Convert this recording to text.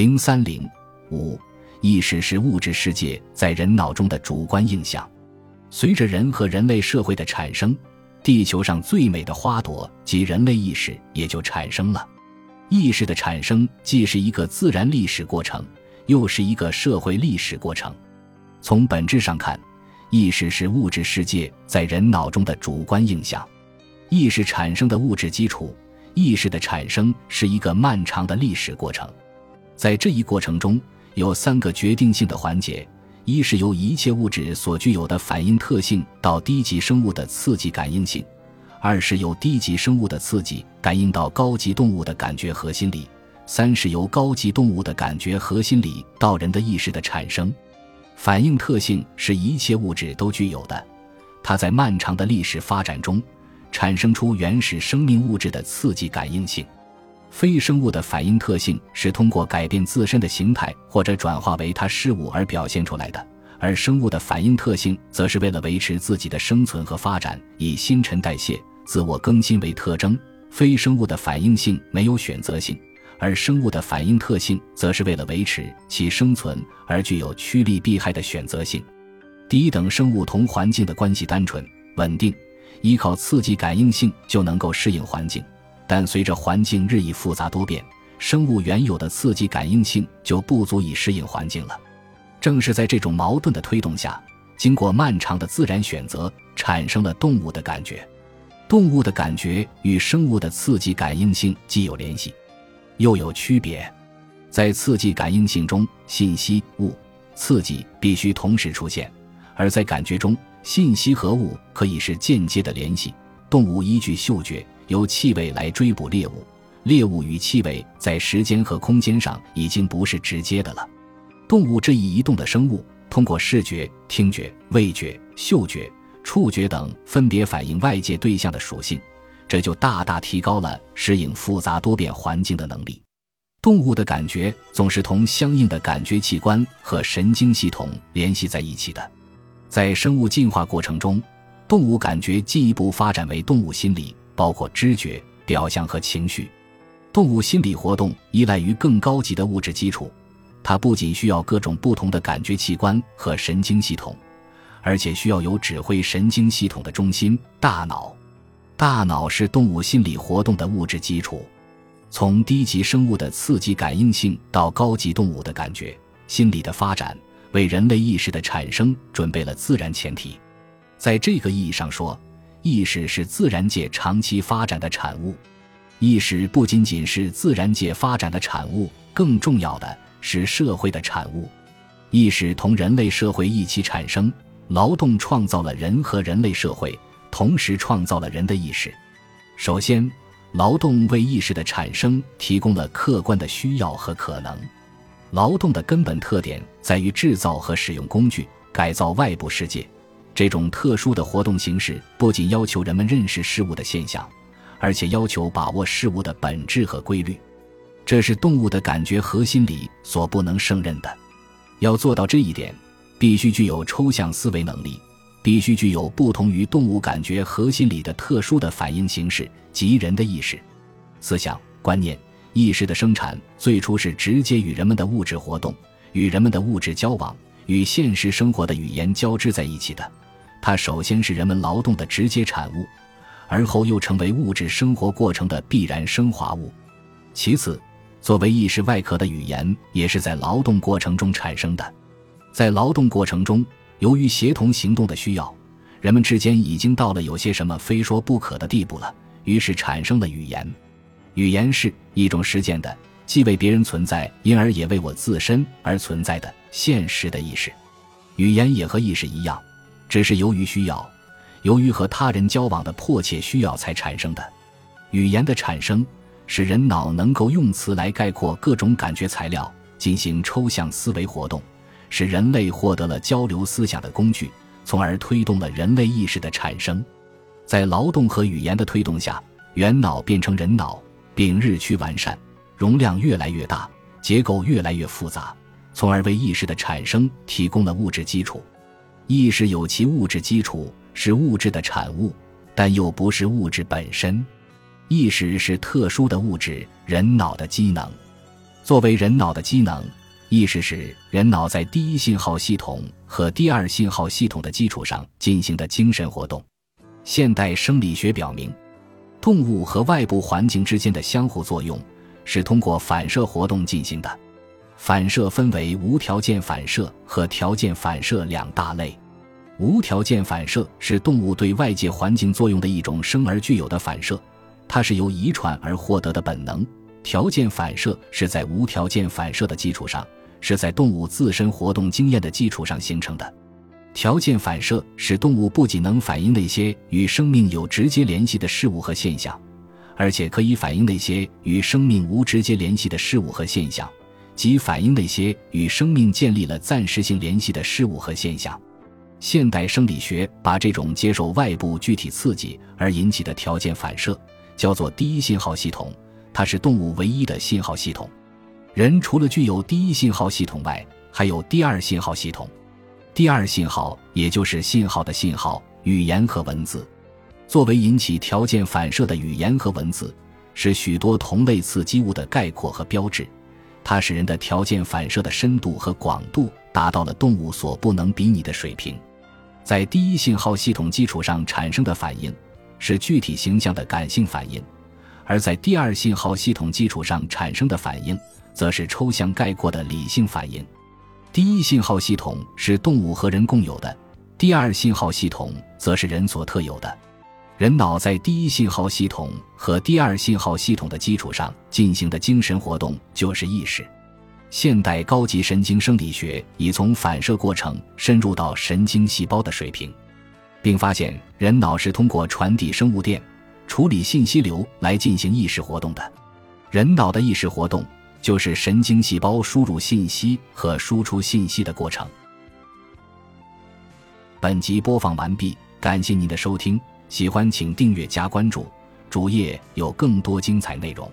零三零五，意识是物质世界在人脑中的主观印象。随着人和人类社会的产生，地球上最美的花朵及人类意识也就产生了。意识的产生既是一个自然历史过程，又是一个社会历史过程。从本质上看，意识是物质世界在人脑中的主观印象。意识产生的物质基础，意识的产生是一个漫长的历史过程。在这一过程中，有三个决定性的环节：一是由一切物质所具有的反应特性到低级生物的刺激感应性；二是由低级生物的刺激感应到高级动物的感觉核心理；三是由高级动物的感觉核心理到人的意识的产生。反应特性是一切物质都具有的，它在漫长的历史发展中。产生出原始生命物质的刺激感应性，非生物的反应特性是通过改变自身的形态或者转化为他事物而表现出来的，而生物的反应特性则是为了维持自己的生存和发展，以新陈代谢、自我更新为特征。非生物的反应性没有选择性，而生物的反应特性则是为了维持其生存而具有趋利避害的选择性。低等生物同环境的关系单纯稳定。依靠刺激感应性就能够适应环境，但随着环境日益复杂多变，生物原有的刺激感应性就不足以适应环境了。正是在这种矛盾的推动下，经过漫长的自然选择，产生了动物的感觉。动物的感觉与生物的刺激感应性既有联系，又有区别。在刺激感应性中，信息、物、刺激必须同时出现；而在感觉中，信息和物可以是间接的联系。动物依据嗅觉，由气味来追捕猎物；猎物与气味在时间和空间上已经不是直接的了。动物这一移动的生物，通过视觉、听觉、味觉、嗅觉、触觉等分别反映外界对象的属性，这就大大提高了适应复杂多变环境的能力。动物的感觉总是同相应的感觉器官和神经系统联系在一起的。在生物进化过程中，动物感觉进一步发展为动物心理，包括知觉、表象和情绪。动物心理活动依赖于更高级的物质基础，它不仅需要各种不同的感觉器官和神经系统，而且需要有指挥神经系统的中心——大脑。大脑是动物心理活动的物质基础。从低级生物的刺激感应性到高级动物的感觉心理的发展。为人类意识的产生准备了自然前提，在这个意义上说，意识是自然界长期发展的产物。意识不仅仅是自然界发展的产物，更重要的是社会的产物。意识同人类社会一起产生，劳动创造了人和人类社会，同时创造了人的意识。首先，劳动为意识的产生提供了客观的需要和可能。劳动的根本特点在于制造和使用工具，改造外部世界。这种特殊的活动形式不仅要求人们认识事物的现象，而且要求把握事物的本质和规律。这是动物的感觉核心理所不能胜任的。要做到这一点，必须具有抽象思维能力，必须具有不同于动物感觉核心理的特殊的反应形式及人的意识、思想、观念。意识的生产最初是直接与人们的物质活动、与人们的物质交往、与现实生活的语言交织在一起的。它首先是人们劳动的直接产物，而后又成为物质生活过程的必然升华物。其次，作为意识外壳的语言也是在劳动过程中产生的。在劳动过程中，由于协同行动的需要，人们之间已经到了有些什么非说不可的地步了，于是产生了语言。语言是一种实践的，既为别人存在，因而也为我自身而存在的现实的意识。语言也和意识一样，只是由于需要，由于和他人交往的迫切需要才产生的。语言的产生，使人脑能够用词来概括各种感觉材料，进行抽象思维活动，使人类获得了交流思想的工具，从而推动了人类意识的产生。在劳动和语言的推动下，猿脑变成人脑。并日趋完善，容量越来越大，结构越来越复杂，从而为意识的产生提供了物质基础。意识有其物质基础，是物质的产物，但又不是物质本身。意识是特殊的物质——人脑的机能。作为人脑的机能，意识是人脑在第一信号系统和第二信号系统的基础上进行的精神活动。现代生理学表明，动物和外部环境之间的相互作用是通过反射活动进行的。反射分为无条件反射和条件反射两大类。无条件反射是动物对外界环境作用的一种生而具有的反射，它是由遗传而获得的本能。条件反射是在无条件反射的基础上，是在动物自身活动经验的基础上形成的。条件反射使动物不仅能反映那些与生命有直接联系的事物和现象，而且可以反映那些与生命无直接联系的事物和现象。即反映那些与生命建立了暂时性联系的事物和现象。现代生理学把这种接受外部具体刺激而引起的条件反射叫做第一信号系统，它是动物唯一的信号系统。人除了具有第一信号系统外，还有第二信号系统。第二信号也就是信号的信号，语言和文字，作为引起条件反射的语言和文字，是许多同类刺激物的概括和标志。它使人的条件反射的深度和广度达到了动物所不能比拟的水平。在第一信号系统基础上产生的反应是具体形象的感性反应，而在第二信号系统基础上产生的反应则是抽象概括的理性反应。第一信号系统是动物和人共有的，第二信号系统则是人所特有的。人脑在第一信号系统和第二信号系统的基础上进行的精神活动就是意识。现代高级神经生理学已从反射过程深入到神经细胞的水平，并发现人脑是通过传递生物电、处理信息流来进行意识活动的。人脑的意识活动就是神经细胞输入信息和输出信息的过程。本集播放完毕，感谢您的收听。喜欢请订阅加关注，主页有更多精彩内容。